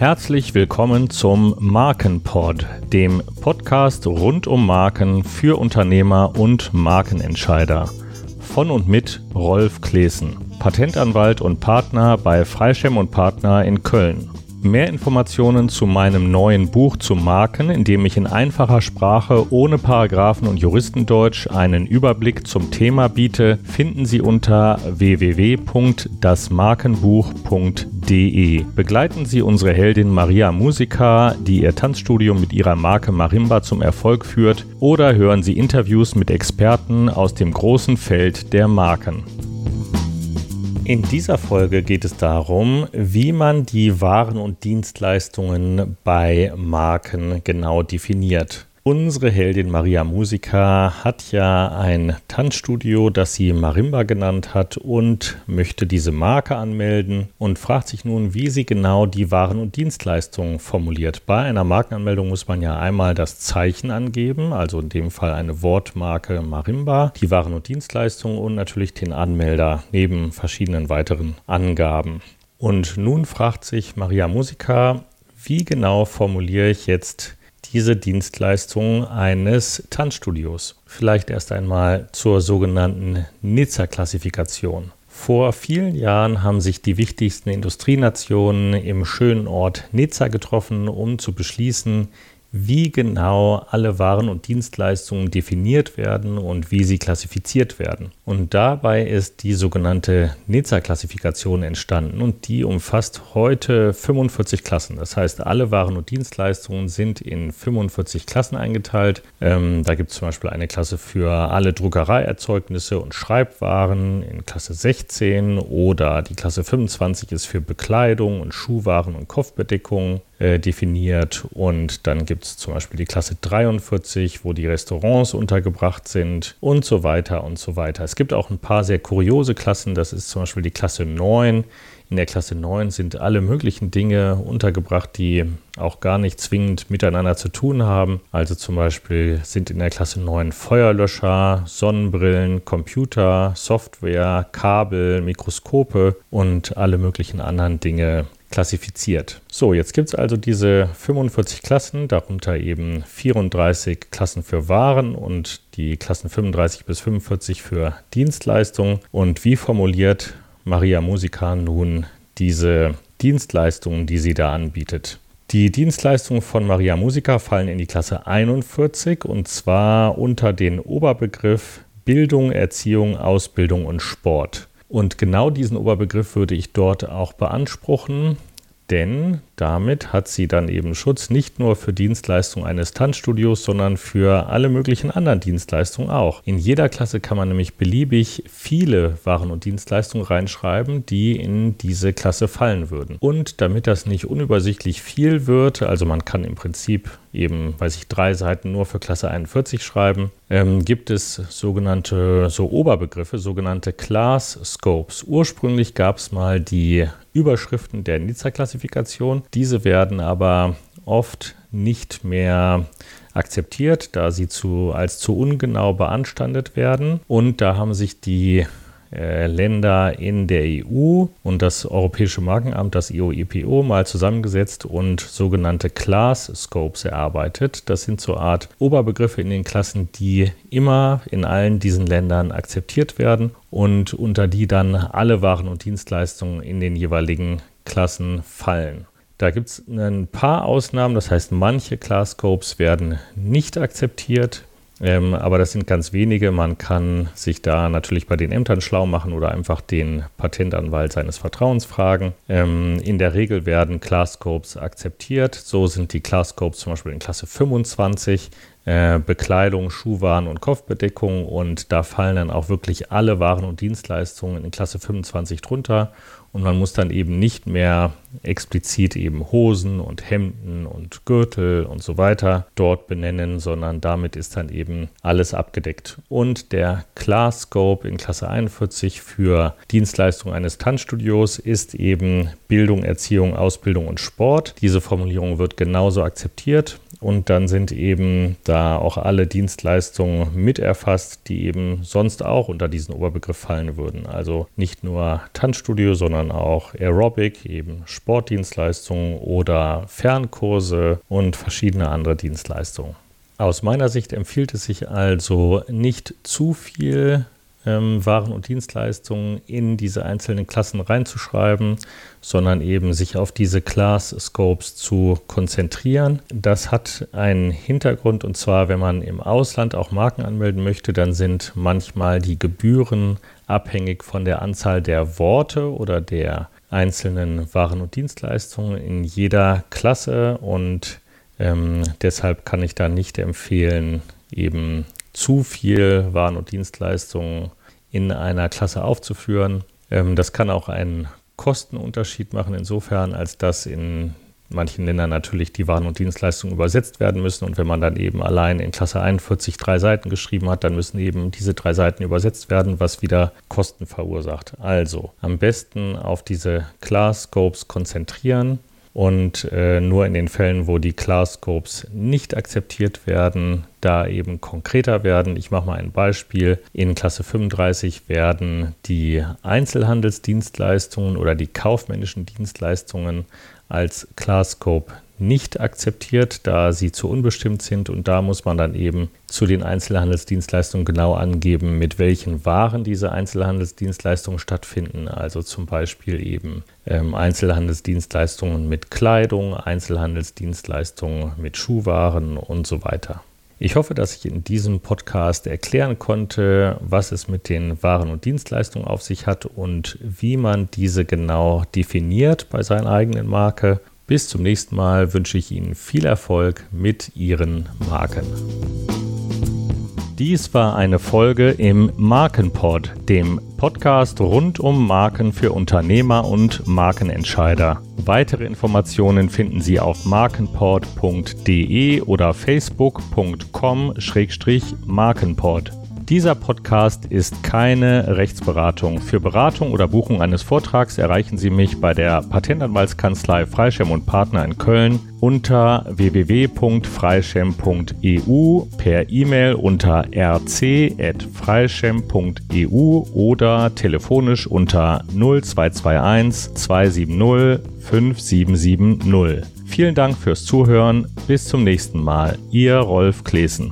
Herzlich willkommen zum Markenpod, dem Podcast rund um Marken für Unternehmer und Markenentscheider. Von und mit Rolf Klesen, Patentanwalt und Partner bei Freischem und Partner in Köln. Mehr Informationen zu meinem neuen Buch zu Marken, in dem ich in einfacher Sprache ohne Paragraphen und Juristendeutsch einen Überblick zum Thema biete, finden Sie unter www.dasmarkenbuch.de. Begleiten Sie unsere Heldin Maria Musica, die ihr Tanzstudium mit ihrer Marke Marimba zum Erfolg führt, oder hören Sie Interviews mit Experten aus dem großen Feld der Marken. In dieser Folge geht es darum, wie man die Waren und Dienstleistungen bei Marken genau definiert. Unsere Heldin Maria Musica hat ja ein Tanzstudio, das sie Marimba genannt hat und möchte diese Marke anmelden und fragt sich nun, wie sie genau die Waren und Dienstleistungen formuliert. Bei einer Markenanmeldung muss man ja einmal das Zeichen angeben, also in dem Fall eine Wortmarke Marimba, die Waren und Dienstleistungen und natürlich den Anmelder neben verschiedenen weiteren Angaben. Und nun fragt sich Maria Musica, wie genau formuliere ich jetzt diese Dienstleistung eines Tanzstudios. Vielleicht erst einmal zur sogenannten Nizza-Klassifikation. Vor vielen Jahren haben sich die wichtigsten Industrienationen im schönen Ort Nizza getroffen, um zu beschließen, wie genau alle Waren und Dienstleistungen definiert werden und wie sie klassifiziert werden. Und dabei ist die sogenannte Nizza-Klassifikation entstanden und die umfasst heute 45 Klassen. Das heißt, alle Waren und Dienstleistungen sind in 45 Klassen eingeteilt. Ähm, da gibt es zum Beispiel eine Klasse für alle Druckereierzeugnisse und Schreibwaren in Klasse 16 oder die Klasse 25 ist für Bekleidung und Schuhwaren und Kopfbedeckung äh, definiert und dann gibt es zum Beispiel die Klasse 43, wo die Restaurants untergebracht sind und so weiter und so weiter. Es gibt auch ein paar sehr kuriose Klassen, das ist zum Beispiel die Klasse 9. In der Klasse 9 sind alle möglichen Dinge untergebracht, die auch gar nicht zwingend miteinander zu tun haben. Also zum Beispiel sind in der Klasse 9 Feuerlöscher, Sonnenbrillen, Computer, Software, Kabel, Mikroskope und alle möglichen anderen Dinge klassifiziert. So, jetzt gibt es also diese 45 Klassen, darunter eben 34 Klassen für Waren und die Klassen 35 bis 45 für Dienstleistungen. Und wie formuliert Maria Musica nun diese Dienstleistungen, die sie da anbietet? Die Dienstleistungen von Maria Musica fallen in die Klasse 41 und zwar unter den Oberbegriff Bildung, Erziehung, Ausbildung und Sport. Und genau diesen Oberbegriff würde ich dort auch beanspruchen, denn damit hat sie dann eben Schutz nicht nur für Dienstleistungen eines Tanzstudios, sondern für alle möglichen anderen Dienstleistungen auch. In jeder Klasse kann man nämlich beliebig viele Waren und Dienstleistungen reinschreiben, die in diese Klasse fallen würden. Und damit das nicht unübersichtlich viel wird, also man kann im Prinzip eben, weiß ich, drei Seiten nur für Klasse 41 schreiben, ähm, gibt es sogenannte, so Oberbegriffe, sogenannte Class Scopes. Ursprünglich gab es mal die Überschriften der Nizza-Klassifikation. Diese werden aber oft nicht mehr akzeptiert, da sie zu, als zu ungenau beanstandet werden. Und da haben sich die äh, Länder in der EU und das Europäische Markenamt, das IOEPO, mal zusammengesetzt und sogenannte Class Scopes erarbeitet. Das sind so Art Oberbegriffe in den Klassen, die immer in allen diesen Ländern akzeptiert werden und unter die dann alle Waren und Dienstleistungen in den jeweiligen Klassen fallen. Da gibt es ein paar Ausnahmen, das heißt, manche Class Scopes werden nicht akzeptiert, ähm, aber das sind ganz wenige. Man kann sich da natürlich bei den Ämtern schlau machen oder einfach den Patentanwalt seines Vertrauens fragen. Ähm, in der Regel werden Class Scopes akzeptiert. So sind die Class Scopes zum Beispiel in Klasse 25 äh, Bekleidung, Schuhwaren und Kopfbedeckung und da fallen dann auch wirklich alle Waren und Dienstleistungen in Klasse 25 drunter und man muss dann eben nicht mehr explizit eben Hosen und Hemden und Gürtel und so weiter dort benennen, sondern damit ist dann eben alles abgedeckt. Und der Class Scope in Klasse 41 für Dienstleistungen eines Tanzstudios ist eben Bildung, Erziehung, Ausbildung und Sport. Diese Formulierung wird genauso akzeptiert und dann sind eben da auch alle Dienstleistungen mit erfasst, die eben sonst auch unter diesen Oberbegriff fallen würden. Also nicht nur Tanzstudio, sondern auch Aerobic, eben Sport Sportdienstleistungen oder Fernkurse und verschiedene andere Dienstleistungen. Aus meiner Sicht empfiehlt es sich also nicht zu viel ähm, Waren und Dienstleistungen in diese einzelnen Klassen reinzuschreiben, sondern eben sich auf diese Class Scopes zu konzentrieren. Das hat einen Hintergrund und zwar, wenn man im Ausland auch Marken anmelden möchte, dann sind manchmal die Gebühren abhängig von der Anzahl der Worte oder der einzelnen Waren und Dienstleistungen in jeder Klasse und ähm, deshalb kann ich da nicht empfehlen, eben zu viel Waren und Dienstleistungen in einer Klasse aufzuführen. Ähm, das kann auch einen Kostenunterschied machen, insofern, als dass in manchen Ländern natürlich die Waren und Dienstleistungen übersetzt werden müssen. Und wenn man dann eben allein in Klasse 41 drei Seiten geschrieben hat, dann müssen eben diese drei Seiten übersetzt werden, was wieder Kosten verursacht. Also am besten auf diese Class Scopes konzentrieren und äh, nur in den Fällen, wo die Class Scopes nicht akzeptiert werden, da eben konkreter werden. Ich mache mal ein Beispiel. In Klasse 35 werden die Einzelhandelsdienstleistungen oder die kaufmännischen Dienstleistungen als Class Scope nicht akzeptiert, da sie zu unbestimmt sind. Und da muss man dann eben zu den Einzelhandelsdienstleistungen genau angeben, mit welchen Waren diese Einzelhandelsdienstleistungen stattfinden. Also zum Beispiel eben ähm, Einzelhandelsdienstleistungen mit Kleidung, Einzelhandelsdienstleistungen mit Schuhwaren und so weiter. Ich hoffe, dass ich in diesem Podcast erklären konnte, was es mit den Waren und Dienstleistungen auf sich hat und wie man diese genau definiert bei seiner eigenen Marke bis zum nächsten Mal wünsche ich Ihnen viel Erfolg mit Ihren Marken. Dies war eine Folge im Markenpod, dem Podcast rund um Marken für Unternehmer und Markenentscheider. Weitere Informationen finden Sie auf markenpod.de oder facebook.com-markenpod. Dieser Podcast ist keine Rechtsberatung. Für Beratung oder Buchung eines Vortrags erreichen Sie mich bei der Patentanwaltskanzlei Freischem und Partner in Köln unter www.freischem.eu per E-Mail unter rc.freischem.eu oder telefonisch unter 0221 270 5770. Vielen Dank fürs Zuhören. Bis zum nächsten Mal. Ihr Rolf Klesen.